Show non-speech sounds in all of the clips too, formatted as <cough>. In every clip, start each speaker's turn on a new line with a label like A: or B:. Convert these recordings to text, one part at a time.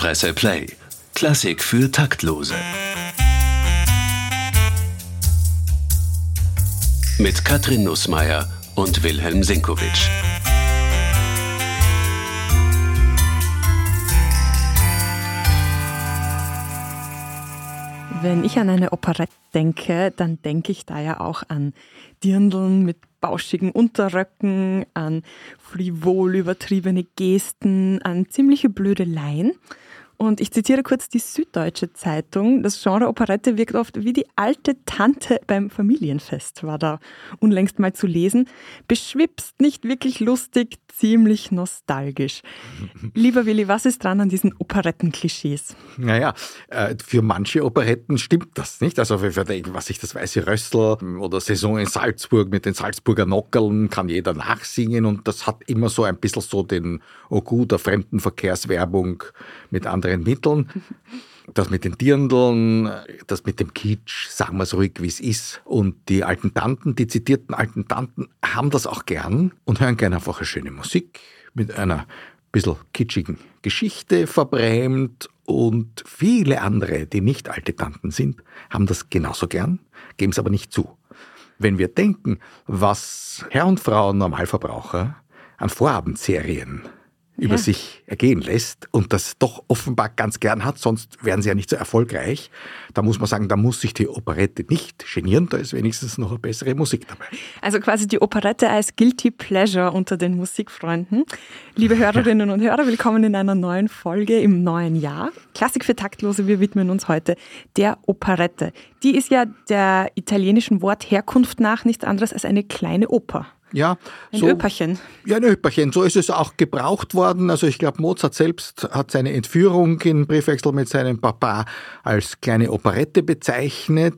A: Presse Play. Klassik für Taktlose. Mit Katrin Nussmeier und Wilhelm Sinkowitsch.
B: Wenn ich an eine Operette denke, dann denke ich da ja auch an Dirndln mit bauschigen Unterröcken, an frivol übertriebene Gesten, an ziemliche Blödeleien. Und ich zitiere kurz die Süddeutsche Zeitung. Das Genre Operette wirkt oft wie die alte Tante beim Familienfest, war da unlängst mal zu lesen. Beschwipst, nicht wirklich lustig, ziemlich nostalgisch. Lieber Willi, was ist dran an diesen Operettenklischees?
C: Naja, äh, für manche Operetten stimmt das nicht. Also für was ich das Weiße Rössel oder Saison in Salzburg mit den Salzburger Nockeln kann jeder nachsingen und das hat immer so ein bisschen so den gut, der Fremdenverkehrswerbung mit anderen anderen Mitteln. Das mit den Dirndeln, das mit dem Kitsch, sagen wir es ruhig, wie es ist. Und die alten Tanten, die zitierten alten Tanten, haben das auch gern und hören gerne einfach eine schöne Musik mit einer bisschen kitschigen Geschichte verbrämt. Und viele andere, die nicht alte Tanten sind, haben das genauso gern, geben es aber nicht zu. Wenn wir denken, was Herr und Frau Normalverbraucher an Vorabendserien über ja. sich ergehen lässt und das doch offenbar ganz gern hat, sonst wären sie ja nicht so erfolgreich. Da muss man sagen, da muss sich die Operette nicht genieren, da ist wenigstens noch eine bessere Musik dabei.
B: Also quasi die Operette als Guilty Pleasure unter den Musikfreunden. Liebe Hörerinnen und Hörer, willkommen in einer neuen Folge im neuen Jahr. Klassik für Taktlose, wir widmen uns heute der Operette. Die ist ja der italienischen Wortherkunft nach nichts anderes als eine kleine Oper.
C: Ja,
B: ein so, Öperchen.
C: Ja, ein Öperchen. So ist es auch gebraucht worden. Also ich glaube, Mozart selbst hat seine Entführung in Briefwechsel mit seinem Papa als kleine Operette bezeichnet.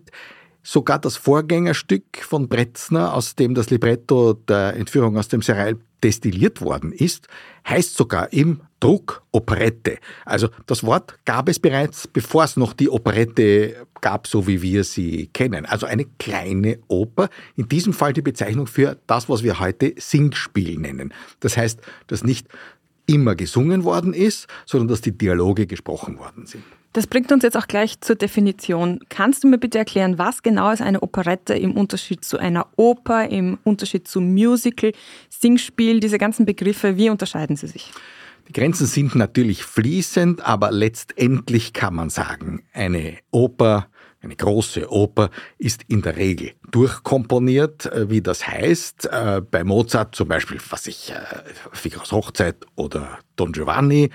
C: Sogar das Vorgängerstück von Bretzner, aus dem das Libretto der Entführung aus dem Serail destilliert worden ist, heißt sogar im Druck Operette. Also das Wort gab es bereits, bevor es noch die Operette gab, so wie wir sie kennen. Also eine kleine Oper, in diesem Fall die Bezeichnung für das, was wir heute Singspiel nennen. Das heißt, dass nicht immer gesungen worden ist, sondern dass die Dialoge gesprochen worden sind.
B: Das bringt uns jetzt auch gleich zur Definition. Kannst du mir bitte erklären, was genau ist eine Operette im Unterschied zu einer Oper, im Unterschied zu Musical, Singspiel, diese ganzen Begriffe, wie unterscheiden sie sich?
C: Die Grenzen sind natürlich fließend, aber letztendlich kann man sagen, eine Oper, eine große Oper ist in der Regel durchkomponiert, äh, wie das heißt. Äh, bei Mozart zum Beispiel, was ich, äh, Figaros Hochzeit oder Don Giovanni,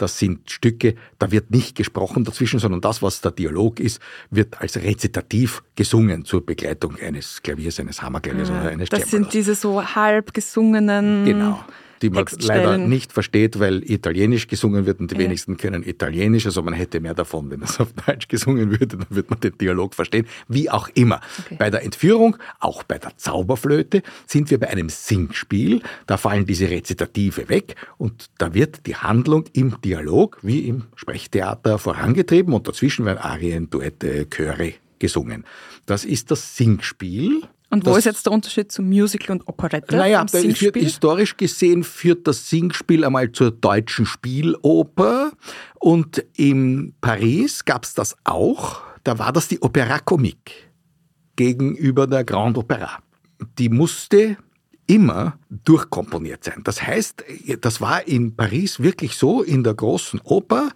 C: das sind Stücke, da wird nicht gesprochen dazwischen, sondern das, was der Dialog ist, wird als Rezitativ gesungen zur Begleitung eines Klaviers, eines Hammerklaviers ja, oder eines
B: Das Cembalos. sind diese so halb gesungenen.
C: Genau die man leider nicht versteht, weil Italienisch gesungen wird und die ja. wenigsten können Italienisch. Also man hätte mehr davon, wenn es <laughs> auf Deutsch gesungen würde, dann wird man den Dialog verstehen. Wie auch immer. Okay. Bei der Entführung, auch bei der Zauberflöte, sind wir bei einem Singspiel. Da fallen diese Rezitative weg und da wird die Handlung im Dialog wie im Sprechtheater vorangetrieben und dazwischen werden Arien, Duette, Chöre gesungen. Das ist das Singspiel.
B: Und wo das, ist jetzt der Unterschied zu Musical und Operette?
C: Naja, historisch gesehen führt das Singspiel einmal zur deutschen Spieloper und in Paris gab es das auch. Da war das die Opéra Comique gegenüber der Grande Opéra. Die musste immer durchkomponiert sein. Das heißt, das war in Paris wirklich so, in der großen Oper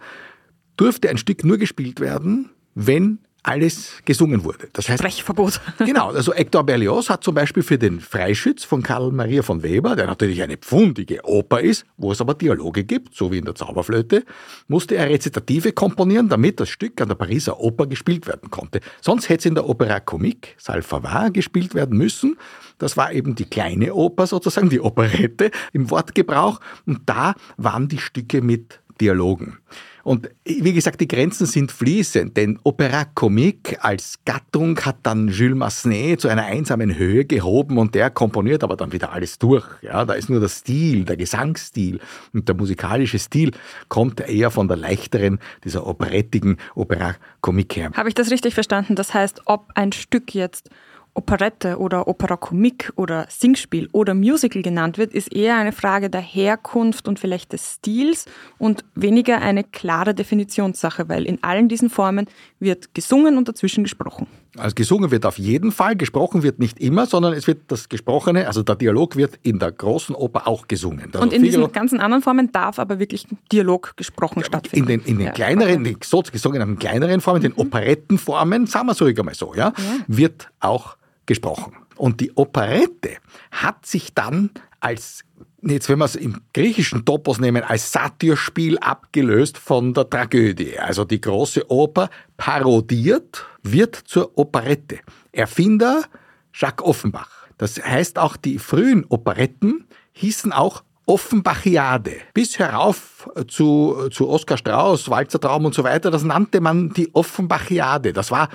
C: durfte ein Stück nur gespielt werden, wenn alles gesungen wurde.
B: Das heißt, Sprechverbot. <laughs>
C: Genau, also Hector Berlioz hat zum Beispiel für den Freischütz von Karl Maria von Weber, der natürlich eine pfundige Oper ist, wo es aber Dialoge gibt, so wie in der Zauberflöte, musste er Rezitative komponieren, damit das Stück an der Pariser Oper gespielt werden konnte. Sonst hätte es in der Opera Comique, Salfavard, gespielt werden müssen. Das war eben die kleine Oper sozusagen, die Operette im Wortgebrauch. Und da waren die Stücke mit Dialogen. Und wie gesagt, die Grenzen sind fließend, denn Opera Comique als Gattung hat dann Jules Massenet zu einer einsamen Höhe gehoben und der komponiert aber dann wieder alles durch. Ja, da ist nur der Stil, der Gesangsstil und der musikalische Stil kommt eher von der leichteren, dieser operettigen Opera Comique her.
B: Habe ich das richtig verstanden? Das heißt, ob ein Stück jetzt Operette oder Opera Comique oder Singspiel oder Musical genannt wird, ist eher eine Frage der Herkunft und vielleicht des Stils und weniger eine klare Definitionssache, weil in allen diesen Formen wird gesungen und dazwischen gesprochen.
C: Also gesungen wird auf jeden Fall, gesprochen wird nicht immer, sondern es wird das Gesprochene, also der Dialog wird in der großen Oper auch gesungen.
B: Also und in Figaro, diesen ganzen anderen Formen darf aber wirklich Dialog gesprochen ja, stattfinden.
C: In den, in den ja. kleineren, okay. so sogenannten kleineren Formen, den mhm. Operettenformen, sagen wir es ruhig einmal so, ja, ja. wird auch gesprochen. Und die Operette hat sich dann als, jetzt wenn wir es im griechischen Topos nehmen, als Satyrspiel abgelöst von der Tragödie. Also die große Oper parodiert, wird zur Operette. Erfinder Jacques Offenbach. Das heißt auch, die frühen Operetten hießen auch Offenbachiade. Bis herauf zu, zu Oskar Strauß, Walzertraum und so weiter, das nannte man die Offenbachiade. Das war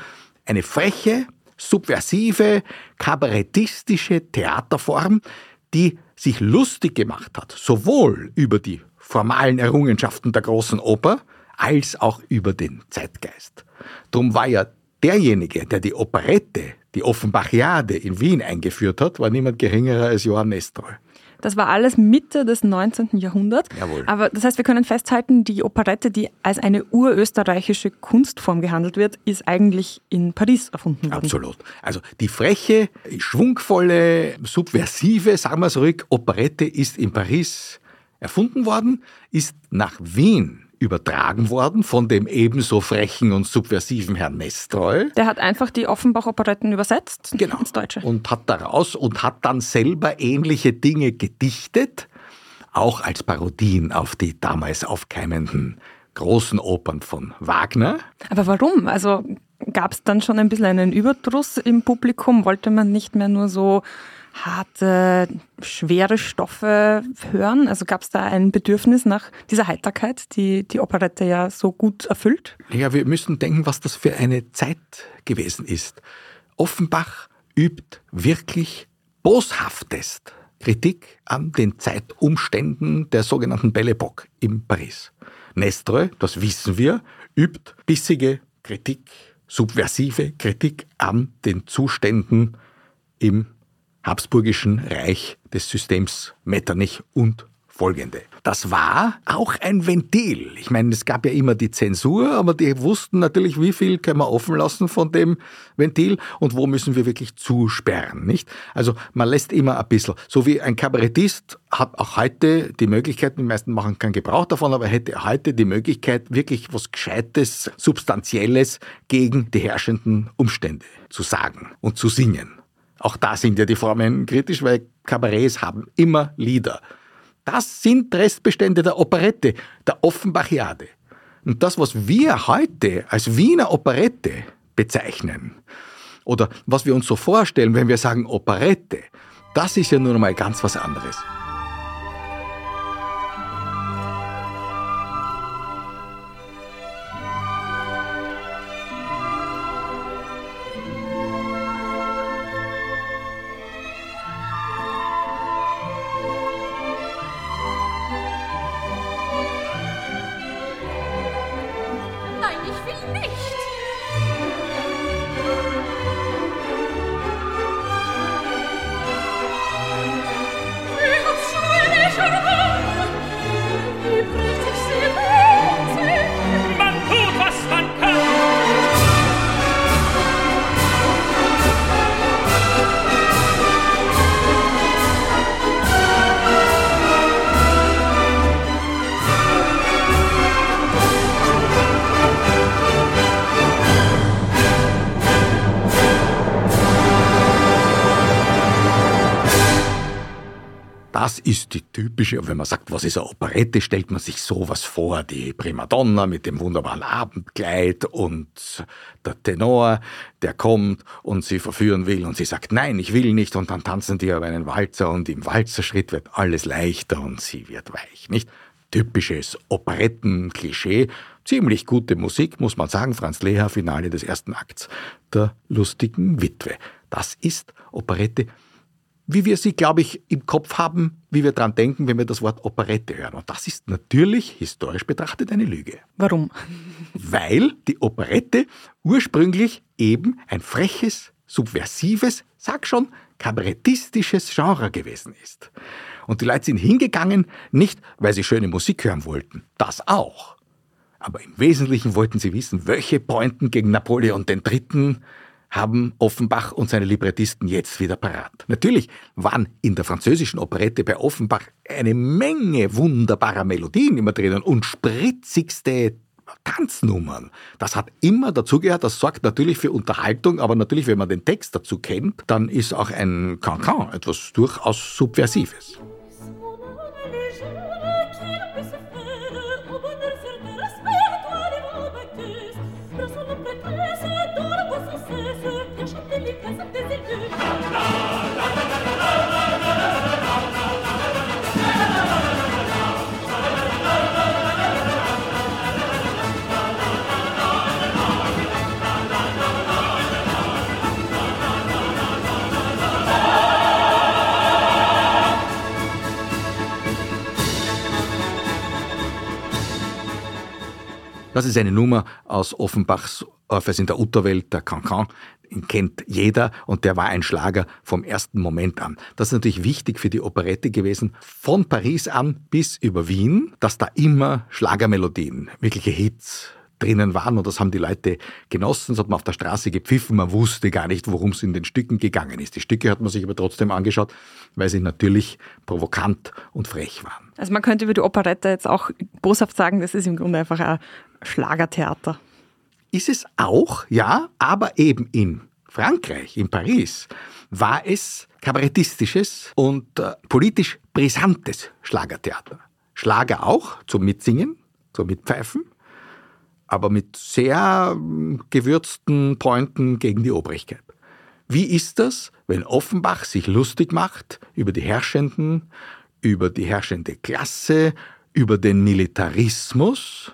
C: eine freche, subversive, kabarettistische Theaterform, die sich lustig gemacht hat, sowohl über die formalen Errungenschaften der großen Oper als auch über den Zeitgeist. Drum war ja derjenige, der die Operette, die Offenbachiade in Wien eingeführt hat, war niemand geringerer als Johann Nestroy.
B: Das war alles Mitte des 19. Jahrhunderts. Jawohl. Aber das heißt, wir können festhalten, die Operette, die als eine urösterreichische Kunstform gehandelt wird, ist eigentlich in Paris erfunden worden.
C: Absolut. Also die freche, schwungvolle, subversive, sagen wir es ruhig, Operette ist in Paris erfunden worden, ist nach Wien übertragen worden von dem ebenso frechen und subversiven Herrn Nestroy.
B: Der hat einfach die Offenbach-Operetten übersetzt
C: genau.
B: ins Deutsche.
C: Und hat daraus und hat dann selber ähnliche Dinge gedichtet, auch als Parodien auf die damals aufkeimenden großen Opern von Wagner.
B: Aber warum? Also gab es dann schon ein bisschen einen Überdruss im Publikum? Wollte man nicht mehr nur so harte, schwere Stoffe hören? Also gab es da ein Bedürfnis nach dieser Heiterkeit, die die Operette ja so gut erfüllt?
C: Ja, wir müssen denken, was das für eine Zeit gewesen ist. Offenbach übt wirklich boshaftest Kritik an den Zeitumständen der sogenannten Belle Époque in Paris. Nestre, das wissen wir, übt bissige Kritik, subversive Kritik an den Zuständen im Habsburgischen Reich des Systems Metternich und folgende. Das war auch ein Ventil. Ich meine, es gab ja immer die Zensur, aber die wussten natürlich, wie viel können wir offen lassen von dem Ventil und wo müssen wir wirklich zusperren, nicht? Also man lässt immer ein bisschen. So wie ein Kabarettist hat auch heute die Möglichkeit, die meisten machen keinen Gebrauch davon, aber hätte heute die Möglichkeit, wirklich was Gescheites, Substanzielles gegen die herrschenden Umstände zu sagen und zu singen. Auch da sind ja die Formen kritisch, weil Kabarets haben immer Lieder. Das sind Restbestände der Operette, der Offenbachiade. Und das, was wir heute als Wiener Operette bezeichnen, oder was wir uns so vorstellen, wenn wir sagen Operette, das ist ja nun mal ganz was anderes. Typische, wenn man sagt, was ist eine Operette, stellt man sich sowas vor, die Primadonna mit dem wunderbaren Abendkleid und der Tenor, der kommt und sie verführen will und sie sagt, nein, ich will nicht. Und dann tanzen die aber einen Walzer und im Walzerschritt wird alles leichter und sie wird weich, nicht? Typisches Operetten-Klischee, ziemlich gute Musik, muss man sagen, Franz Leher, Finale des ersten Akts der lustigen Witwe. Das ist Operette wie wir sie, glaube ich, im Kopf haben, wie wir dran denken, wenn wir das Wort Operette hören. Und das ist natürlich historisch betrachtet eine Lüge.
B: Warum?
C: Weil die Operette ursprünglich eben ein freches, subversives, sag schon, kabarettistisches Genre gewesen ist. Und die Leute sind hingegangen, nicht weil sie schöne Musik hören wollten, das auch. Aber im Wesentlichen wollten sie wissen, welche Pointen gegen Napoleon III. Haben Offenbach und seine Librettisten jetzt wieder parat. Natürlich waren in der französischen Operette bei Offenbach eine Menge wunderbarer Melodien immer drinnen und spritzigste Tanznummern. Das hat immer dazugehört, das sorgt natürlich für Unterhaltung, aber natürlich, wenn man den Text dazu kennt, dann ist auch ein Cancan etwas durchaus Subversives. Das ist eine Nummer aus Offenbachs Orpheus in der Utterwelt, der Cancan. Den kennt jeder und der war ein Schlager vom ersten Moment an. Das ist natürlich wichtig für die Operette gewesen, von Paris an bis über Wien, dass da immer Schlagermelodien, wirkliche Hits drinnen waren und das haben die Leute genossen, das hat man auf der Straße gepfiffen, man wusste gar nicht, worum es in den Stücken gegangen ist. Die Stücke hat man sich aber trotzdem angeschaut, weil sie natürlich provokant und frech waren.
B: Also man könnte über die Operette jetzt auch boshaft sagen, das ist im Grunde einfach ein Schlagertheater.
C: Ist es auch, ja, aber eben in Frankreich, in Paris, war es kabarettistisches und äh, politisch brisantes Schlagertheater. Schlager auch zum Mitsingen, zum Mitpfeifen, aber mit sehr ähm, gewürzten Pointen gegen die Obrigkeit. Wie ist das, wenn Offenbach sich lustig macht über die Herrschenden, über die herrschende Klasse, über den Militarismus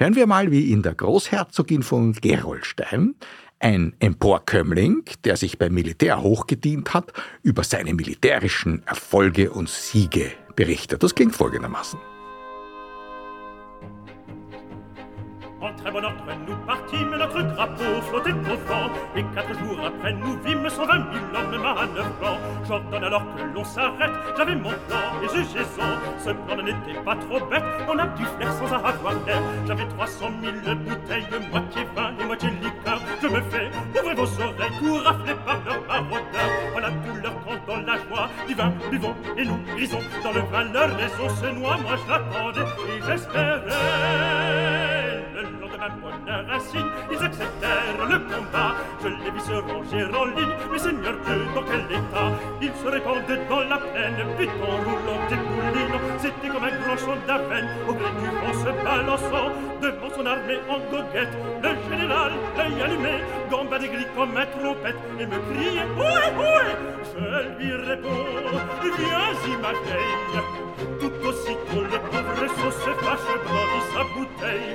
C: Hören wir mal, wie in der Großherzogin von Gerolstein ein Emporkömmling, der sich beim Militär hochgedient hat, über seine militärischen Erfolge und Siege berichtet. Das klingt folgendermaßen.
D: En très bon ordre, nous partîmes, notre drapeau flottait au vent. Et quatre jours après, nous vîmes cent vingt mille hommes manœuvrant. J'ordonne alors que l'on s'arrête, j'avais mon plan et jugez-en. Ce plan n'était pas trop bête, on a du flair sans avoir l'air. J'avais trois cent mille bouteilles, moitié vin et moitié liqueur. Je me fais, ouvrez vos oreilles, tout raflé par leurs maraudeurs. Voilà tout leur camp dans la joie, du vin, buvons et nous grisons. Dans le vin, leur raison se noie, moi je l'attendais et j'espérais. Le lendemain, ils acceptèrent le combat. Je les vis se ranger en ligne, mais Seigneur Dieu, dans quel état? Ils se répandaient dans la plaine, vite en roulant des poulines. C'était comme un grand champ d'avenne, au gré du vent se balançant. Devant son armée en goguette, le général, l'œil allumé, gamba des gris comme un trompette, et me criait Oué, oué Je lui réponds Viens-y, ma vieille Tout aussitôt le pauvre sauce se fâche, brandit sa bouteille,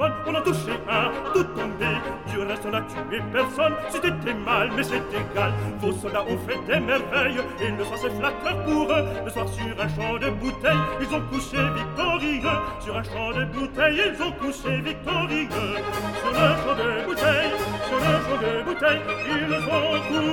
D: on en touchait un, tout tombé. Du reste, on a tué personne, c'était mal, mais c'est égal. Vos soldats ont fait des merveilles, et le soir c'est flatteur pour eux. Le soir, sur un champ de bouteilles, ils ont couché victorieux. Sur un champ de bouteilles, ils ont couché victorieux. Sur le champ de bouteilles, sur le champ de bouteilles, ils ont couché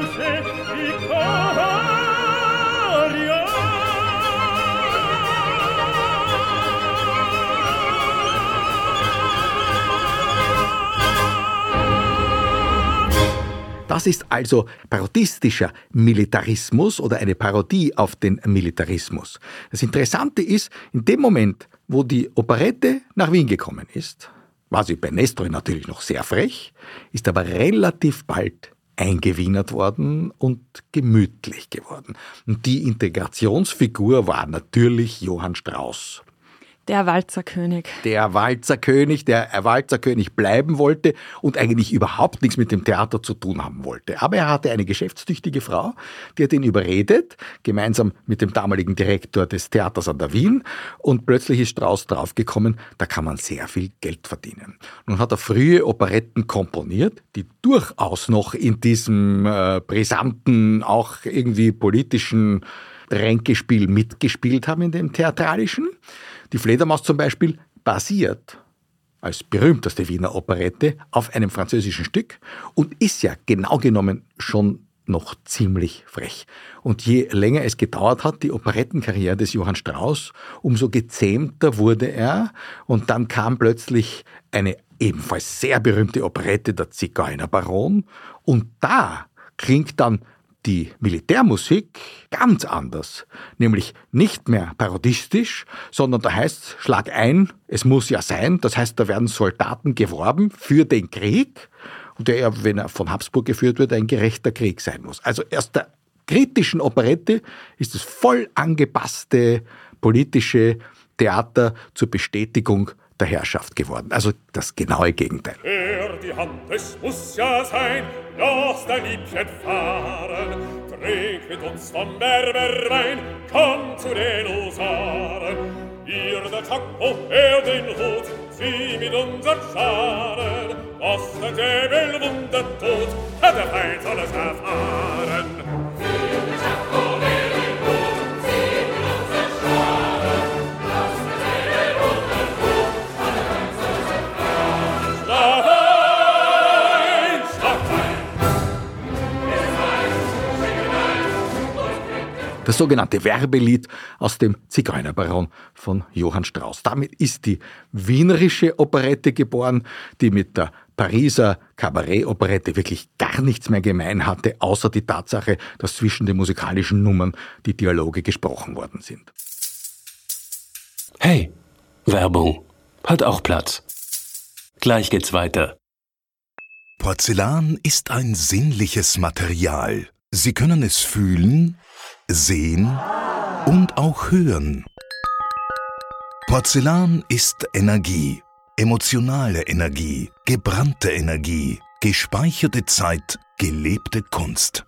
C: Das ist also parodistischer Militarismus oder eine Parodie auf den Militarismus. Das Interessante ist, in dem Moment, wo die Operette nach Wien gekommen ist, war sie bei Nestroy natürlich noch sehr frech, ist aber relativ bald eingewienert worden und gemütlich geworden. Und die Integrationsfigur war natürlich Johann Strauss.
B: Der Walzerkönig.
C: Der Walzerkönig, der Walzerkönig bleiben wollte und eigentlich überhaupt nichts mit dem Theater zu tun haben wollte. Aber er hatte eine geschäftstüchtige Frau, die hat ihn überredet, gemeinsam mit dem damaligen Direktor des Theaters an der Wien. Und plötzlich ist Strauss draufgekommen, da kann man sehr viel Geld verdienen. Nun hat er frühe Operetten komponiert, die durchaus noch in diesem äh, brisanten, auch irgendwie politischen Ränkespiel mitgespielt haben, in dem theatralischen. Die Fledermaus zum Beispiel basiert als berühmteste Wiener Operette auf einem französischen Stück und ist ja genau genommen schon noch ziemlich frech. Und je länger es gedauert hat, die Operettenkarriere des Johann Strauss, umso gezähmter wurde er. Und dann kam plötzlich eine ebenfalls sehr berühmte Operette, der Zigeunerbaron. Und da klingt dann die Militärmusik ganz anders, nämlich nicht mehr parodistisch, sondern da heißt Schlag ein, es muss ja sein, das heißt, da werden Soldaten geworben für den Krieg, der ja, wenn er von Habsburg geführt wird, ein gerechter Krieg sein muss. Also erst der kritischen Operette ist das voll angepasste politische Theater zur Bestätigung der Herrschaft geworden. Also das genaue Gegenteil.
D: Hör die Hand, es muss ja sein, lass dein Liebchen fahren. Trink mit uns vom Berberwein, komm zu den Husaren. Ihr der Taco, er den Hut, sieh mit unseren Scharen. Was der Däbel Wunder tut, hat der Feind soll es erfahren.
C: Das sogenannte Werbelied aus dem Zigeunerbaron von Johann Strauss. Damit ist die wienerische Operette geboren, die mit der Pariser Kabarett-Operette wirklich gar nichts mehr gemein hatte, außer die Tatsache, dass zwischen den musikalischen Nummern die Dialoge gesprochen worden sind.
A: Hey, Werbung. Hat auch Platz. Gleich geht's weiter.
E: Porzellan ist ein sinnliches Material. Sie können es fühlen, sehen und auch hören. Porzellan ist Energie, emotionale Energie, gebrannte Energie, gespeicherte Zeit, gelebte Kunst.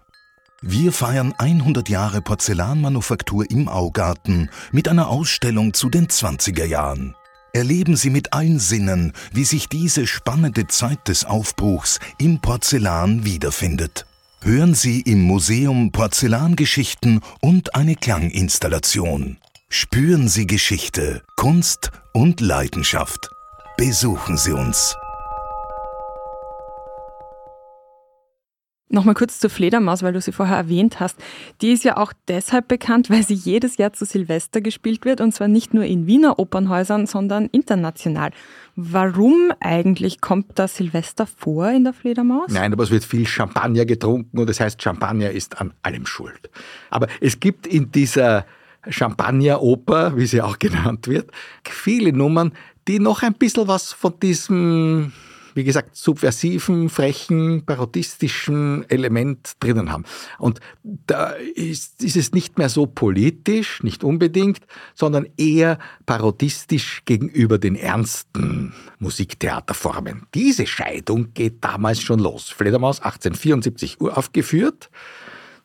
E: Wir feiern 100 Jahre Porzellanmanufaktur im Augarten mit einer Ausstellung zu den 20er Jahren. Erleben Sie mit allen Sinnen, wie sich diese spannende Zeit des Aufbruchs im Porzellan wiederfindet. Hören Sie im Museum Porzellangeschichten und eine Klanginstallation. Spüren Sie Geschichte, Kunst und Leidenschaft. Besuchen Sie uns.
B: Nochmal kurz zur Fledermaus, weil du sie vorher erwähnt hast. Die ist ja auch deshalb bekannt, weil sie jedes Jahr zu Silvester gespielt wird und zwar nicht nur in Wiener Opernhäusern, sondern international. Warum eigentlich kommt da Silvester vor in der Fledermaus?
C: Nein, aber es wird viel Champagner getrunken und das heißt, Champagner ist an allem schuld. Aber es gibt in dieser Champagner-Oper, wie sie auch <laughs> genannt wird, viele Nummern, die noch ein bisschen was von diesem wie gesagt, subversiven, frechen, parodistischen Element drinnen haben. Und da ist, ist es nicht mehr so politisch, nicht unbedingt, sondern eher parodistisch gegenüber den ernsten Musiktheaterformen. Diese Scheidung geht damals schon los. Fledermaus 1874 uraufgeführt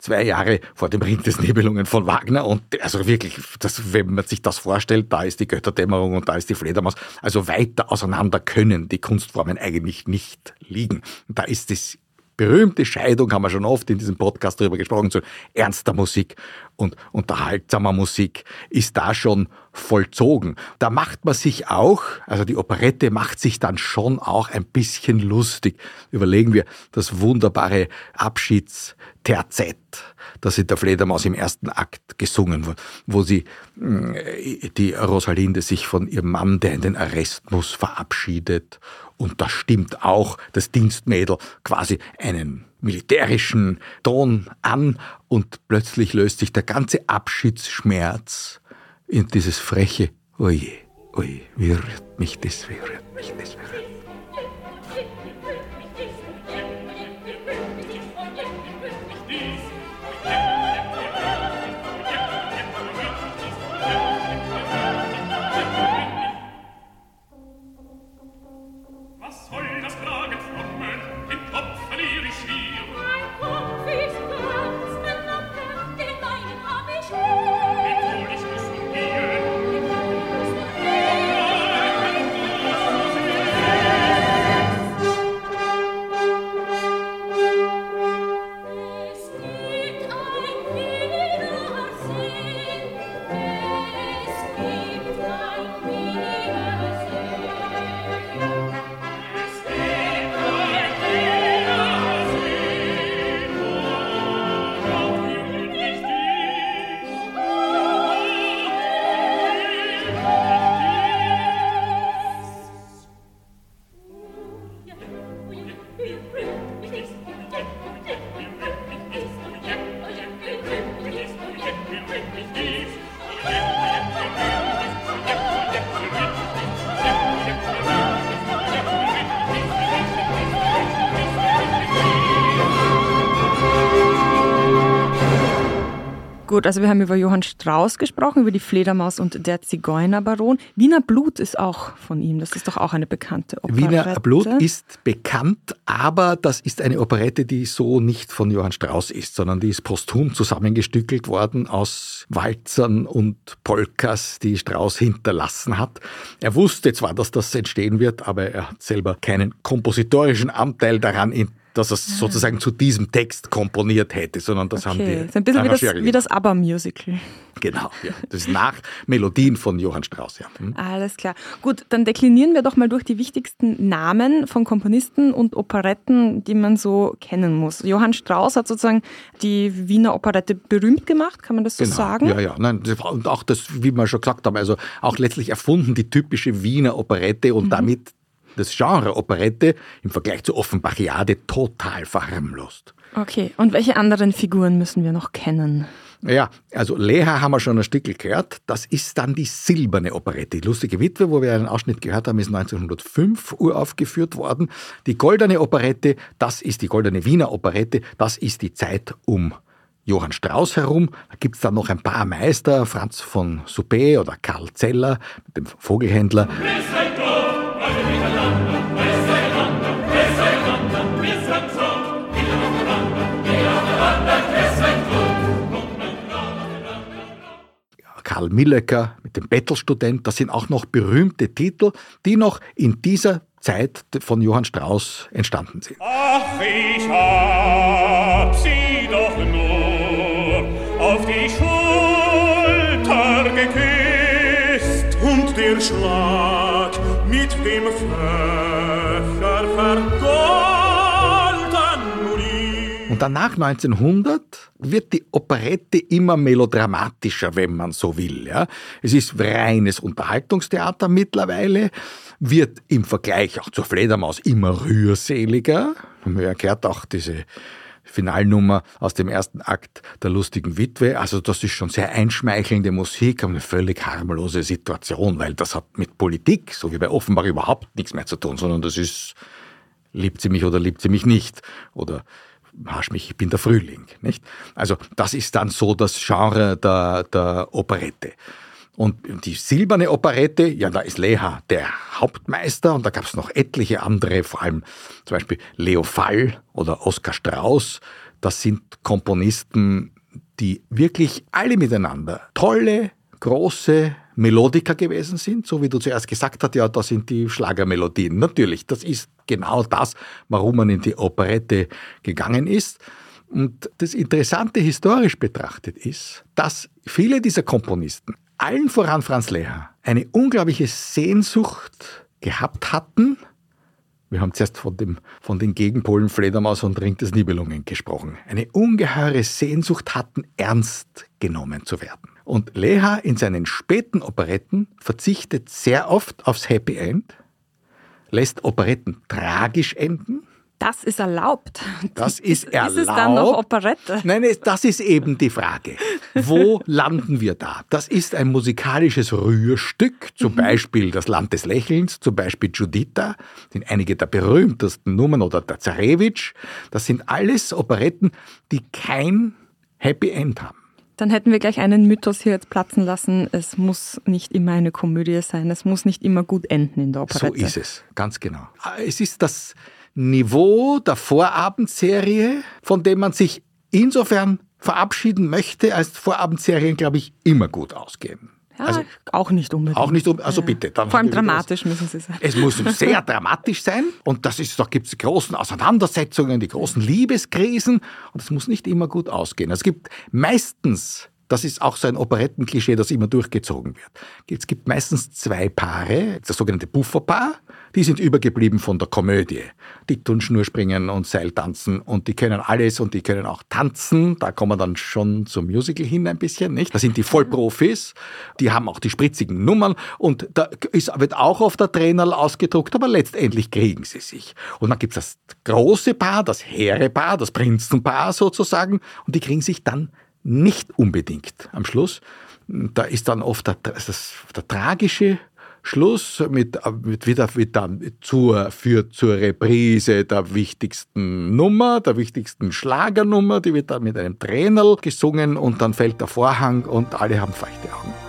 C: zwei Jahre vor dem Ring des Nebelungen von Wagner. Und also wirklich, das, wenn man sich das vorstellt, da ist die Götterdämmerung und da ist die Fledermaus. Also weiter auseinander können die Kunstformen eigentlich nicht liegen. Da ist das berühmte Scheidung, haben wir schon oft in diesem Podcast darüber gesprochen, so ernster Musik und unterhaltsamer Musik ist da schon vollzogen. Da macht man sich auch, also die Operette macht sich dann schon auch ein bisschen lustig. Überlegen wir das wunderbare Abschiedsterzett, das in der Fledermaus im ersten Akt gesungen wird, wo sie, äh, die Rosalinde sich von ihrem Mann, der in den Arrest muss, verabschiedet und da stimmt auch das Dienstmädel quasi einen militärischen Ton an und plötzlich löst sich der ganze Abschiedsschmerz in dieses freche Oje, oje, wie rührt mich das, wie rührt mich das, wie rührt
B: Gut, also wir haben über Johann Strauss gesprochen, über die Fledermaus und der Zigeunerbaron. Wiener Blut ist auch von ihm, das ist doch auch eine bekannte Operette.
C: Wiener Blut ist bekannt, aber das ist eine Operette, die so nicht von Johann Strauss ist, sondern die ist posthum zusammengestückelt worden aus Walzern und Polkas, die Strauss hinterlassen hat. Er wusste zwar, dass das entstehen wird, aber er hat selber keinen kompositorischen Anteil daran dass er es sozusagen zu diesem Text komponiert hätte, sondern das
B: okay.
C: haben die.
B: Das ist ein bisschen wie das, wie das ABBA-Musical.
C: Genau, ja. Das ist nach Melodien von Johann Strauss, ja.
B: Hm. Alles klar. Gut, dann deklinieren wir doch mal durch die wichtigsten Namen von Komponisten und Operetten, die man so kennen muss. Johann Strauss hat sozusagen die Wiener Operette berühmt gemacht, kann man das so
C: genau.
B: sagen?
C: Ja, ja. Nein, und auch das, wie wir schon gesagt haben, also auch letztlich erfunden die typische Wiener Operette und mhm. damit das Genre Operette im Vergleich zur Offenbachiade total verharmlost.
B: Okay, und welche anderen Figuren müssen wir noch kennen?
C: Ja, also Leha haben wir schon ein Stück gehört. Das ist dann die silberne Operette. Die lustige Witwe, wo wir einen Ausschnitt gehört haben, ist 1905 uraufgeführt worden. Die goldene Operette, das ist die goldene Wiener Operette, das ist die Zeit um Johann Strauss herum. Da gibt es dann noch ein paar Meister, Franz von Suppé oder Karl Zeller mit dem Vogelhändler. Karl Millecker mit dem Bettelstudent, das sind auch noch berühmte Titel, die noch in dieser Zeit von Johann Strauss entstanden sind.
D: Ach, ich hab sie doch nur auf die Schulter geküsst und der Schlag mit dem Fächer vergossen.
C: Und danach 1900 wird die Operette immer melodramatischer, wenn man so will. Ja. Es ist reines Unterhaltungstheater mittlerweile, wird im Vergleich auch zur Fledermaus immer rührseliger. Man erklärt auch diese Finalnummer aus dem ersten Akt der lustigen Witwe. Also das ist schon sehr einschmeichelnde Musik, eine völlig harmlose Situation, weil das hat mit Politik, so wie bei Offenbach, überhaupt nichts mehr zu tun, sondern das ist, liebt sie mich oder liebt sie mich nicht? Oder Hasch mich, ich bin der Frühling. Nicht? Also das ist dann so das Genre der, der Operette. Und die silberne Operette, ja, da ist Leha der Hauptmeister und da gab es noch etliche andere, vor allem zum Beispiel Leo Fall oder Oskar Strauß. Das sind Komponisten, die wirklich alle miteinander tolle, große Melodiker gewesen sind, so wie du zuerst gesagt hast, ja, das sind die Schlagermelodien. Natürlich, das ist genau das, warum man in die Operette gegangen ist. Und das Interessante historisch betrachtet ist, dass viele dieser Komponisten, allen voran Franz Leher, eine unglaubliche Sehnsucht gehabt hatten. Wir haben zuerst von, dem, von den Gegenpolen Fledermaus und Ring des Nibelungen gesprochen. Eine ungeheure Sehnsucht hatten, ernst genommen zu werden. Und Leha in seinen späten Operetten verzichtet sehr oft aufs Happy End, lässt Operetten tragisch enden.
B: Das ist erlaubt.
C: Das ist erlaubt.
B: Ist es dann noch Operette?
C: Nein, das ist eben die Frage. Wo <laughs> landen wir da? Das ist ein musikalisches Rührstück, zum mhm. Beispiel Das Land des Lächelns, zum Beispiel Juditha, sind einige der berühmtesten Nummern oder der Zarewitsch. Das sind alles Operetten, die kein Happy End haben.
B: Dann hätten wir gleich einen Mythos hier jetzt platzen lassen. Es muss nicht immer eine Komödie sein. Es muss nicht immer gut enden in der Operette.
C: So ist es, ganz genau. Es ist das Niveau der Vorabendserie, von dem man sich insofern verabschieden möchte, als Vorabendserien, glaube ich, immer gut ausgehen.
B: Ja, also, auch nicht unbedingt.
C: Auch nicht unbedingt. Also ja. bitte.
B: Vor allem dramatisch müssen sie sein.
C: Es muss <laughs> sehr dramatisch sein. Und das ist, da gibt es die großen Auseinandersetzungen, die großen Liebeskrisen. Und es muss nicht immer gut ausgehen. Es gibt meistens das ist auch so ein Operettenklischee, das immer durchgezogen wird. Es gibt meistens zwei Paare, das sogenannte Bufferpaar, die sind übergeblieben von der Komödie. Die tun Schnurspringen und Seiltanzen und die können alles und die können auch tanzen. Da kommen dann schon zum Musical hin ein bisschen, nicht? Da sind die Vollprofis, die haben auch die spritzigen Nummern und da ist, wird auch auf der Trainer ausgedruckt, aber letztendlich kriegen sie sich. Und dann gibt es das große Paar, das Heerepaar, das Prinzenpaar sozusagen und die kriegen sich dann nicht unbedingt am Schluss. Da ist dann oft der, das, der tragische Schluss mit, mit wieder, wieder zur, für, zur Reprise der wichtigsten Nummer, der wichtigsten Schlagernummer, die wird dann mit einem Trainer gesungen und dann fällt der Vorhang und alle haben feuchte Augen.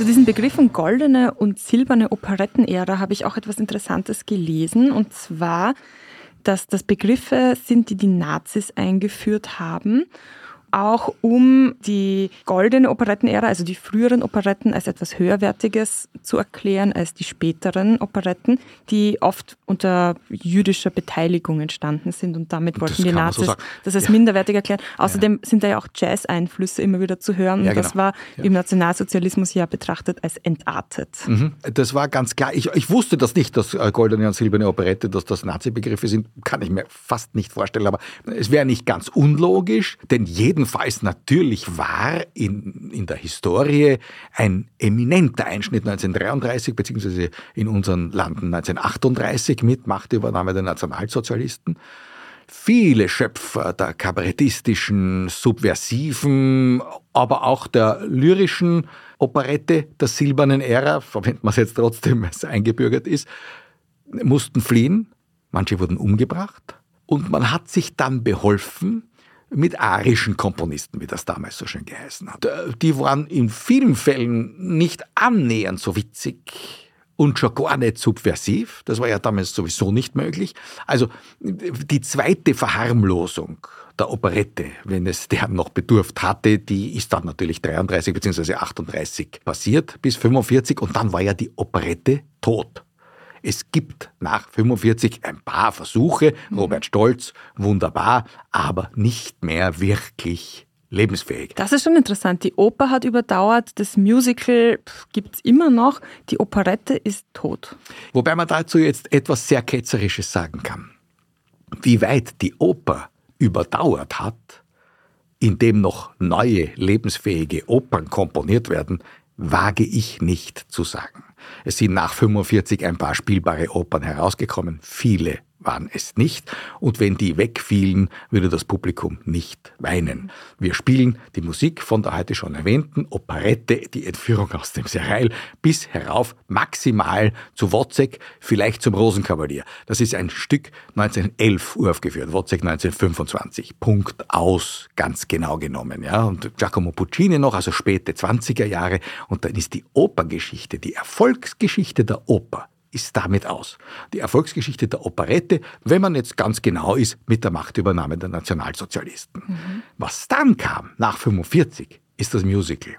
B: Zu diesen Begriffen goldene und silberne Operettenära habe ich auch etwas Interessantes gelesen. Und zwar, dass das Begriffe sind, die die Nazis eingeführt haben auch um die goldene Operettenära, also die früheren Operetten, als etwas höherwertiges zu erklären als die späteren Operetten, die oft unter jüdischer Beteiligung entstanden sind und damit wollten die Nazis so das als ja. minderwertig erklären. Außerdem ja. sind da ja auch Jazz-Einflüsse immer wieder zu hören ja, und das genau. war im Nationalsozialismus ja betrachtet als entartet.
C: Mhm. Das war ganz klar. Ich, ich wusste das nicht, dass äh, goldene und silberne Operette, dass das Nazi-Begriffe sind, kann ich mir fast nicht vorstellen, aber es wäre nicht ganz unlogisch, denn jeden jedenfalls natürlich war in, in der Historie ein eminenter Einschnitt 1933 beziehungsweise in unseren Landen 1938 mit Machtübernahme der Nationalsozialisten. Viele Schöpfer der kabarettistischen, subversiven, aber auch der lyrischen Operette der silbernen Ära, verwendet man es jetzt trotzdem, weil es eingebürgert ist, mussten fliehen. Manche wurden umgebracht. Und man hat sich dann beholfen mit arischen Komponisten, wie das damals so schön geheißen hat. Äh, die waren in vielen Fällen nicht annähernd so witzig und schon gar nicht subversiv. Das war ja damals sowieso nicht möglich. Also die zweite Verharmlosung der Operette, wenn es deren noch bedurft hatte, die ist dann natürlich 33 bzw. 38 passiert bis 45 und dann war ja die Operette tot. Es gibt nach 45 ein paar Versuche, mhm. Robert Stolz, wunderbar, aber nicht mehr wirklich lebensfähig.
B: Das ist schon interessant. Die Oper hat überdauert, das Musical gibt es immer noch, die Operette ist tot.
C: Wobei man dazu jetzt etwas sehr Ketzerisches sagen kann. Wie weit die Oper überdauert hat, indem noch neue lebensfähige Opern komponiert werden, wage ich nicht zu sagen. Es sind nach 45 ein paar spielbare Opern herausgekommen, viele waren es nicht, und wenn die wegfielen, würde das Publikum nicht weinen. Wir spielen die Musik von der heute schon erwähnten Operette, die Entführung aus dem Serail, bis herauf maximal zu Wozzeck, vielleicht zum Rosenkavalier. Das ist ein Stück 1911 uraufgeführt, Wozzeck 1925. Punkt aus, ganz genau genommen. Ja. Und Giacomo Puccini noch, also späte 20er Jahre, und dann ist die Opergeschichte, die Erfolgsgeschichte der Oper ist damit aus. Die Erfolgsgeschichte der Operette, wenn man jetzt ganz genau ist, mit der Machtübernahme der Nationalsozialisten. Mhm. Was dann kam, nach 45, ist das Musical.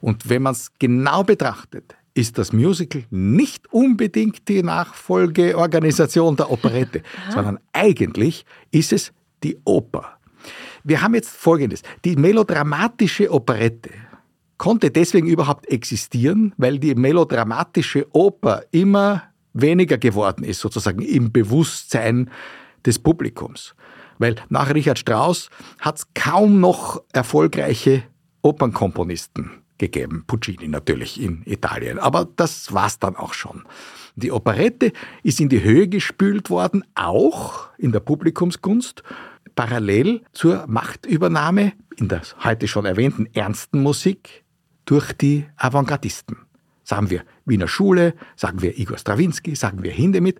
C: Und wenn man es genau betrachtet, ist das Musical nicht unbedingt die Nachfolgeorganisation der Operette, <laughs> sondern eigentlich ist es die Oper. Wir haben jetzt Folgendes. Die melodramatische Operette konnte deswegen überhaupt existieren, weil die melodramatische Oper immer weniger geworden ist, sozusagen im Bewusstsein des Publikums. Weil nach Richard Strauss hat es kaum noch erfolgreiche Opernkomponisten gegeben. Puccini natürlich in Italien. Aber das war's dann auch schon. Die Operette ist in die Höhe gespült worden, auch in der Publikumskunst, parallel zur Machtübernahme in der heute schon erwähnten ernsten Musik durch die Avantgardisten. Sagen wir Wiener Schule, sagen wir Igor Strawinski, sagen wir Hindemith.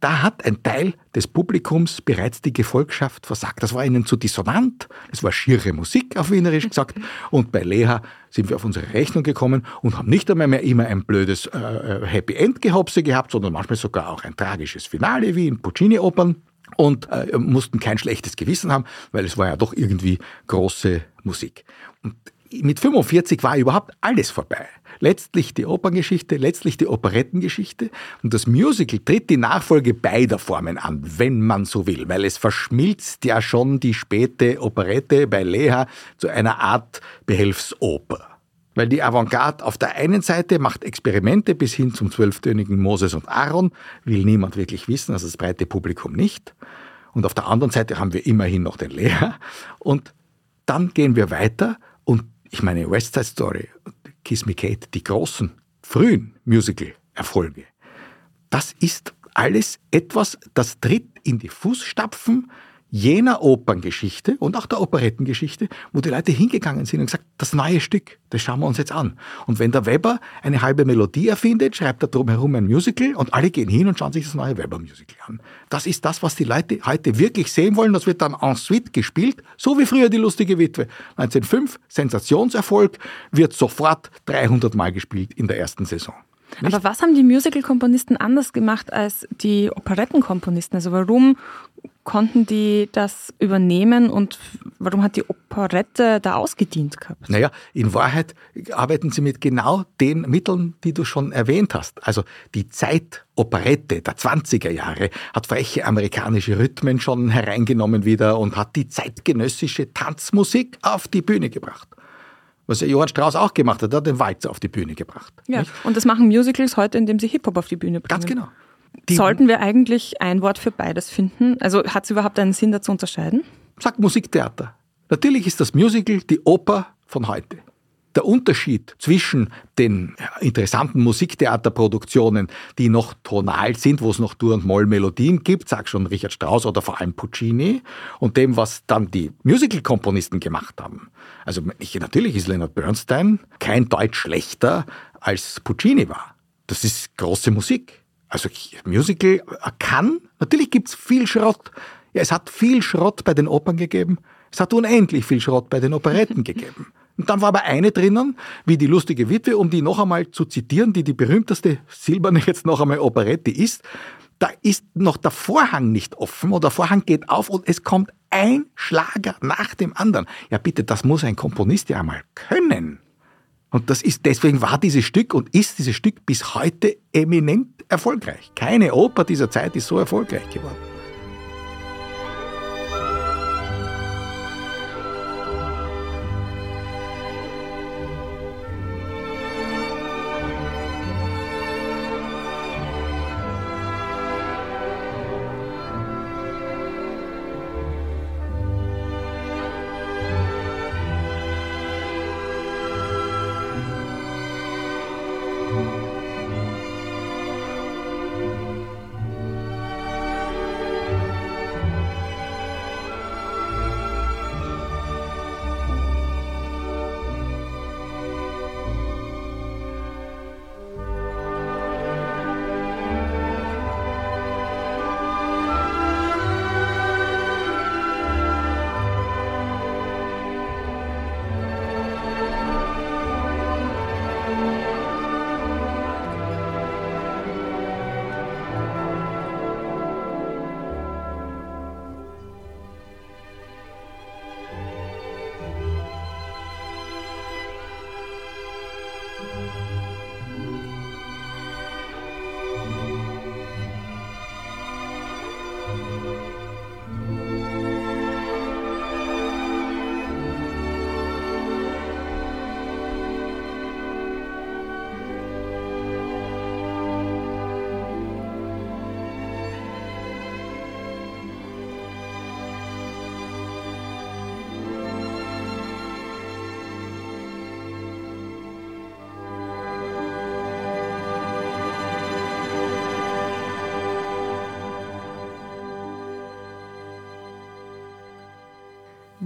C: da hat ein Teil des Publikums bereits die Gefolgschaft versagt. Das war ihnen zu dissonant, es war schiere Musik auf Wienerisch gesagt. Und bei Leha sind wir auf unsere Rechnung gekommen und haben nicht einmal mehr immer ein blödes äh, äh Happy End Gehopse gehabt, sondern manchmal sogar auch ein tragisches Finale wie in Puccini-Opern und äh, mussten kein schlechtes Gewissen haben, weil es war ja doch irgendwie große Musik. Und mit 45 war überhaupt alles vorbei. Letztlich die Operngeschichte, letztlich die Operettengeschichte. Und das Musical tritt die Nachfolge beider Formen an, wenn man so will, weil es verschmilzt ja schon die späte Operette bei Leha zu einer Art Behelfsoper. Weil die Avantgarde auf der einen Seite macht Experimente bis hin zum zwölftönigen Moses und Aaron, will niemand wirklich wissen, also das breite Publikum nicht. Und auf der anderen Seite haben wir immerhin noch den Lehrer. Und dann gehen wir weiter und ich meine West Side Story, Kiss Me Kate, die großen, frühen Musical-Erfolge. Das ist alles etwas, das tritt in die Fußstapfen jener Operngeschichte und auch der Operettengeschichte, wo die Leute hingegangen sind und gesagt, das neue Stück, das schauen wir uns jetzt an. Und wenn der Weber eine halbe Melodie erfindet, schreibt er drumherum ein Musical und alle gehen hin und schauen sich das neue Weber-Musical an. Das ist das, was die Leute heute wirklich sehen wollen. Das wird dann en suite gespielt, so wie früher die lustige Witwe. 1905, Sensationserfolg, wird sofort 300 Mal gespielt in der ersten Saison.
B: Nicht? Aber was haben die Musical-Komponisten anders gemacht als die Operettenkomponisten? Also warum konnten die das übernehmen und warum hat die Operette da ausgedient gehabt?
C: Naja, in Wahrheit arbeiten sie mit genau den Mitteln, die du schon erwähnt hast. Also die Zeitoperette der 20er Jahre hat freche amerikanische Rhythmen schon hereingenommen wieder und hat die zeitgenössische Tanzmusik auf die Bühne gebracht was ja Johann Strauss auch gemacht hat, er hat den Walzer auf die Bühne gebracht.
B: Ja, nicht? und das machen Musicals heute, indem sie Hip-Hop auf die Bühne bringen.
C: Ganz genau.
B: Die Sollten wir eigentlich ein Wort für beides finden? Also hat es überhaupt einen Sinn, da zu unterscheiden?
C: Sagt Musiktheater. Natürlich ist das Musical die Oper von heute. Der Unterschied zwischen den interessanten Musiktheaterproduktionen, die noch tonal sind, wo es noch Dur- und Moll-Melodien gibt, sag schon Richard Strauss oder vor allem Puccini, und dem, was dann die Musical-Komponisten gemacht haben. Also natürlich ist Leonard Bernstein kein Deutsch schlechter als Puccini war. Das ist große Musik. Also Musical kann, natürlich gibt's viel Schrott. Ja, es hat viel Schrott bei den Opern gegeben. Es hat unendlich viel Schrott bei den Operetten <laughs> gegeben. Und dann war aber eine drinnen, wie die lustige Witwe, um die noch einmal zu zitieren, die die berühmteste silberne jetzt noch einmal Operette ist. Da ist noch der Vorhang nicht offen oder der Vorhang geht auf und es kommt ein Schlager nach dem anderen. Ja bitte, das muss ein Komponist ja einmal können. Und das ist, deswegen war dieses Stück und ist dieses Stück bis heute eminent erfolgreich. Keine Oper dieser Zeit ist so erfolgreich geworden.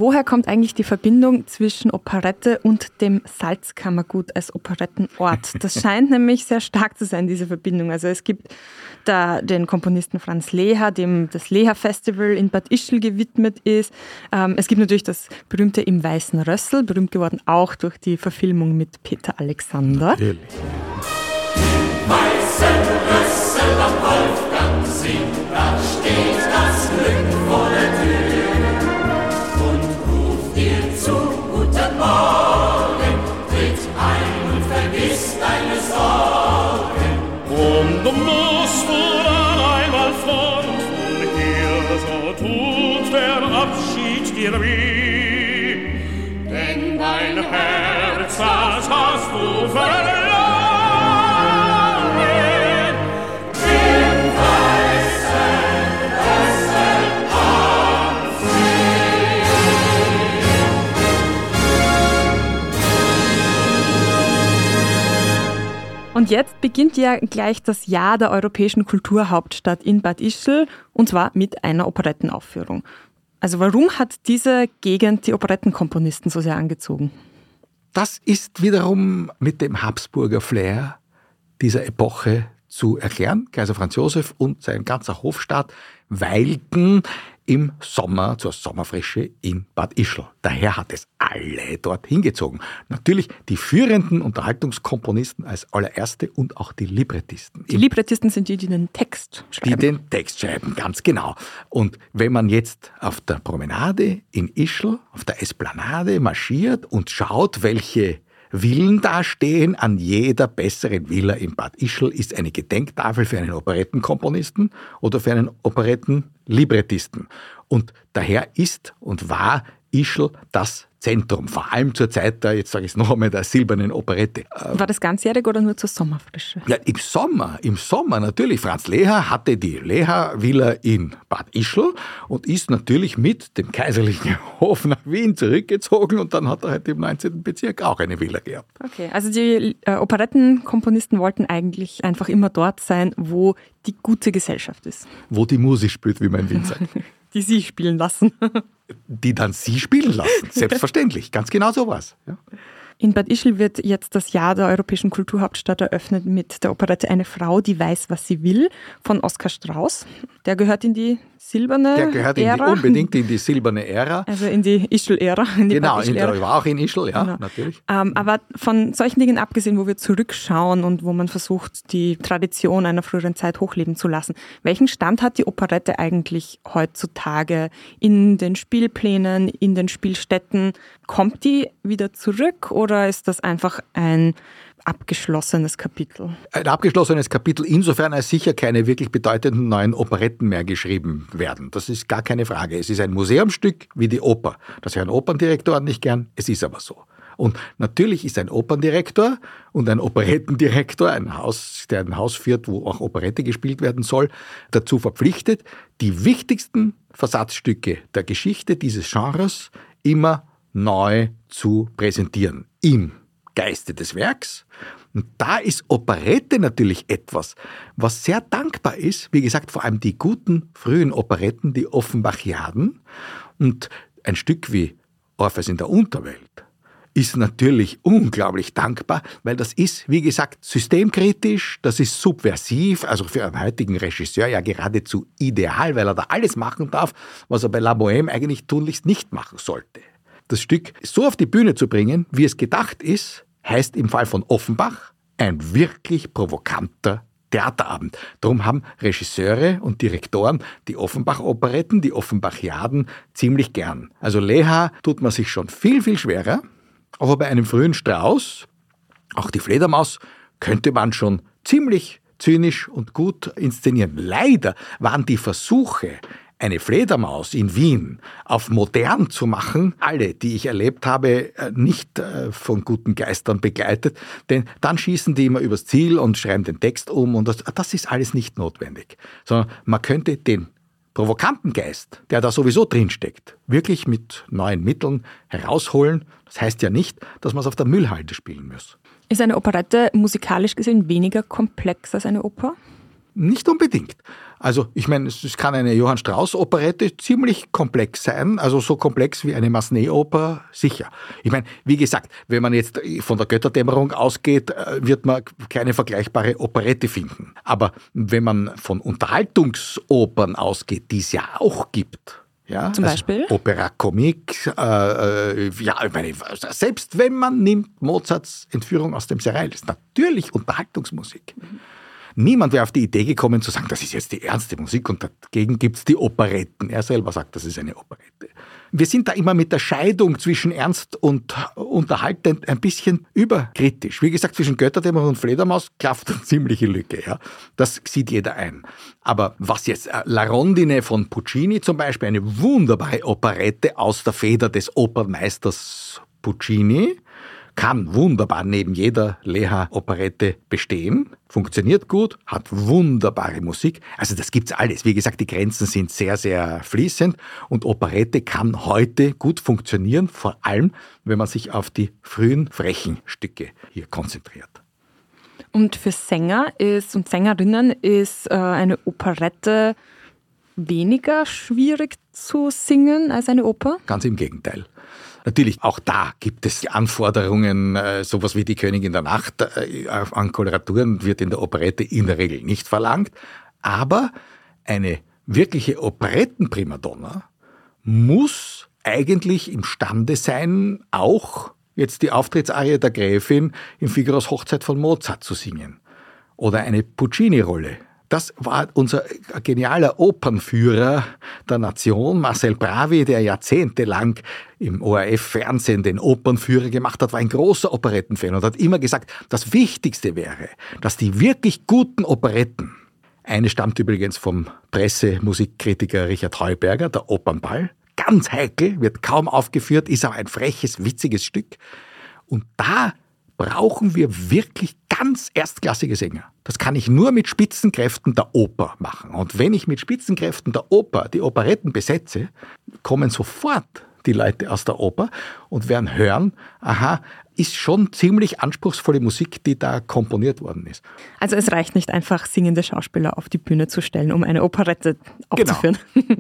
B: Woher kommt eigentlich die Verbindung zwischen Operette und dem Salzkammergut als Operettenort? Das scheint <laughs> nämlich sehr stark zu sein, diese Verbindung. Also es gibt da den Komponisten Franz Leher, dem das Leher Festival in Bad Ischl gewidmet ist. Ähm, es gibt natürlich das berühmte Im Weißen Rössel, berühmt geworden auch durch die Verfilmung mit Peter Alexander.
C: Natürlich.
F: Weißen Rössel am Wolfgang singt, da steht das Glück
D: Das hast du verloren. Im weißen Rössel am
B: Und jetzt beginnt ja gleich das Jahr der europäischen Kulturhauptstadt in Bad Ischl und zwar mit einer Operettenaufführung. Also warum hat diese Gegend die Operettenkomponisten so sehr angezogen?
C: Das ist wiederum mit dem Habsburger Flair dieser Epoche zu erklären. Kaiser Franz Josef und sein ganzer Hofstaat weilten im Sommer zur Sommerfrische in Bad Ischl. Daher hat es alle dort hingezogen. Natürlich die führenden Unterhaltungskomponisten als allererste und auch die Librettisten.
B: Die Librettisten sind die, die den Text
C: die
B: schreiben.
C: den Text schreiben, ganz genau. Und wenn man jetzt auf der Promenade in Ischl, auf der Esplanade marschiert und schaut, welche Villen da stehen, an jeder besseren Villa in Bad Ischl ist eine Gedenktafel für einen Operettenkomponisten oder für einen Operettenlibrettisten. Und daher ist und war Ischl das Zentrum, vor allem zur Zeit der, jetzt sage ich es noch einmal, der silbernen Operette.
B: War das ganzjährig oder nur zur Sommerfrische?
C: Ja, im Sommer, im Sommer natürlich. Franz Leher hatte die Leher-Villa in Bad Ischl und ist natürlich mit dem kaiserlichen <laughs> Hof nach Wien zurückgezogen und dann hat er halt im 19. Bezirk auch eine Villa gehabt.
B: Okay, also die äh, Operettenkomponisten wollten eigentlich einfach immer dort sein, wo die gute Gesellschaft ist,
C: Wo die Musik spielt, wie man in Wien sagt. <laughs>
B: die sie spielen lassen. <laughs>
C: Die dann sie spielen lassen. Selbstverständlich. Ganz genau so was. Ja.
B: In Bad Ischl wird jetzt das Jahr der europäischen Kulturhauptstadt eröffnet mit der Operette Eine Frau, die weiß, was sie will von Oskar Strauß. Der gehört in die silberne
C: Der gehört in die,
B: Ära.
C: unbedingt in die silberne Ära. <laughs>
B: Also in die Ischl-Ära.
C: Genau, in der, war auch in Ischl, ja,
B: Genau.
C: natürlich.
B: Ähm, aber von solchen Dingen abgesehen, wo wir zurückschauen und wo man versucht, die Tradition einer früheren Zeit hochleben zu lassen, welchen Stand hat die Operette eigentlich heutzutage in den Spielplänen, in den Spielstätten? Kommt die wieder zurück oder ist das einfach ein abgeschlossenes Kapitel?
C: Ein abgeschlossenes Kapitel, insofern als sicher keine wirklich bedeutenden neuen Operetten mehr geschrieben werden. Das ist gar keine Frage. Es ist ein Museumsstück wie die Oper. Das hören Operndirektoren nicht gern, es ist aber so. Und natürlich ist ein Operndirektor und ein Operettendirektor, ein Haus, der ein Haus führt, wo auch Operette gespielt werden soll, dazu verpflichtet, die wichtigsten Versatzstücke der Geschichte dieses Genres immer neu zu präsentieren. Im Geiste des Werks. Und da ist Operette natürlich etwas, was sehr dankbar ist. Wie gesagt, vor allem die guten frühen Operetten, die Offenbachiaden. Und ein Stück wie Orpheus in der Unterwelt ist natürlich unglaublich dankbar, weil das ist, wie gesagt, systemkritisch, das ist subversiv, also für einen heutigen Regisseur ja geradezu ideal, weil er da alles machen darf, was er bei La Bohème eigentlich tunlichst nicht machen sollte. Das Stück so auf die Bühne zu bringen, wie es gedacht ist, heißt im Fall von Offenbach ein wirklich provokanter Theaterabend. Darum haben Regisseure und Direktoren die Offenbach-Operetten, die Offenbachiaden ziemlich gern. Also Leha tut man sich schon viel, viel schwerer, aber bei einem frühen Strauß, auch die Fledermaus, könnte man schon ziemlich zynisch und gut inszenieren. Leider waren die Versuche, eine Fledermaus in Wien auf modern zu machen, alle, die ich erlebt habe, äh, nicht äh, von guten Geistern begleitet, denn dann schießen die immer übers Ziel und schreiben den Text um und das, das ist alles nicht notwendig, sondern man könnte den provokanten Geist, der da sowieso drinsteckt, wirklich mit neuen Mitteln herausholen. Das heißt ja nicht, dass man es auf der Müllhalde spielen muss.
B: Ist eine Operette musikalisch gesehen weniger komplex als eine Oper?
C: Nicht unbedingt. Also ich meine, es kann eine Johann Strauss Operette ziemlich komplex sein, also so komplex wie eine Massenet-Oper, sicher. Ich meine, wie gesagt, wenn man jetzt von der Götterdämmerung ausgeht, äh, wird man keine vergleichbare Operette finden. Aber wenn man von Unterhaltungsopern ausgeht, die es ja auch gibt, ja,
B: Zum
C: also
B: Beispiel?
C: Opera Comique, äh, äh, ja, ich meine, selbst wenn man nimmt Mozarts Entführung aus dem Serail, ist natürlich Unterhaltungsmusik. Niemand wäre auf die Idee gekommen zu sagen, das ist jetzt die ernste Musik und dagegen gibt es die Operetten. Er selber sagt, das ist eine Operette. Wir sind da immer mit der Scheidung zwischen ernst und unterhaltend ein bisschen überkritisch. Wie gesagt, zwischen Götterdämmerung und Fledermaus klafft eine ziemliche Lücke. Ja? Das sieht jeder ein. Aber was jetzt äh, La Rondine von Puccini zum Beispiel, eine wunderbare Operette aus der Feder des Opernmeisters Puccini, kann wunderbar neben jeder Leha-Operette bestehen, funktioniert gut, hat wunderbare Musik. Also das gibt's alles. Wie gesagt, die Grenzen sind sehr, sehr fließend und Operette kann heute gut funktionieren, vor allem wenn man sich auf die frühen frechen Stücke hier konzentriert.
B: Und für Sänger ist und Sängerinnen ist äh, eine Operette weniger schwierig zu singen als eine Oper?
C: Ganz im Gegenteil. Natürlich, auch da gibt es Anforderungen, äh, sowas wie die Königin der Nacht äh, an Koloraturen wird in der Operette in der Regel nicht verlangt. Aber eine wirkliche Operettenprimadonna muss eigentlich imstande sein, auch jetzt die Auftrittsarie der Gräfin in Figaros Hochzeit von Mozart zu singen. Oder eine Puccini-Rolle das war unser genialer Opernführer der Nation, Marcel Bravi, der jahrzehntelang im ORF-Fernsehen den Opernführer gemacht hat, war ein großer Operettenfan und hat immer gesagt, das Wichtigste wäre, dass die wirklich guten Operetten, eine stammt übrigens vom Pressemusikkritiker Richard Heuberger, der Opernball, ganz heikel, wird kaum aufgeführt, ist aber ein freches, witziges Stück. Und da brauchen wir wirklich ganz erstklassige Sänger. Das kann ich nur mit Spitzenkräften der Oper machen. Und wenn ich mit Spitzenkräften der Oper die Operetten besetze, kommen sofort die Leute aus der Oper und werden hören, aha, ist schon ziemlich anspruchsvolle Musik, die da komponiert worden ist.
B: Also es reicht nicht einfach, singende Schauspieler auf die Bühne zu stellen, um eine Operette aufzuführen. Genau.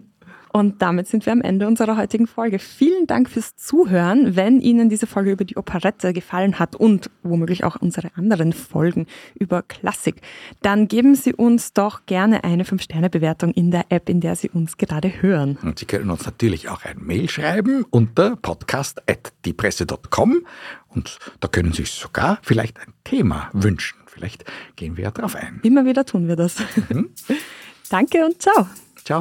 B: Und damit sind wir am Ende unserer heutigen Folge. Vielen Dank fürs Zuhören. Wenn Ihnen diese Folge über die Operette gefallen hat und womöglich auch unsere anderen Folgen über Klassik, dann geben Sie uns doch gerne eine 5-Sterne-Bewertung in der App, in der Sie uns gerade hören.
C: Und Sie können uns natürlich auch ein Mail schreiben unter podcast.diepresse.com und da können Sie sich sogar vielleicht ein Thema wünschen. Vielleicht gehen wir ja drauf ein.
B: Immer wieder tun wir das. Mhm. <laughs> Danke und ciao.
C: Ciao.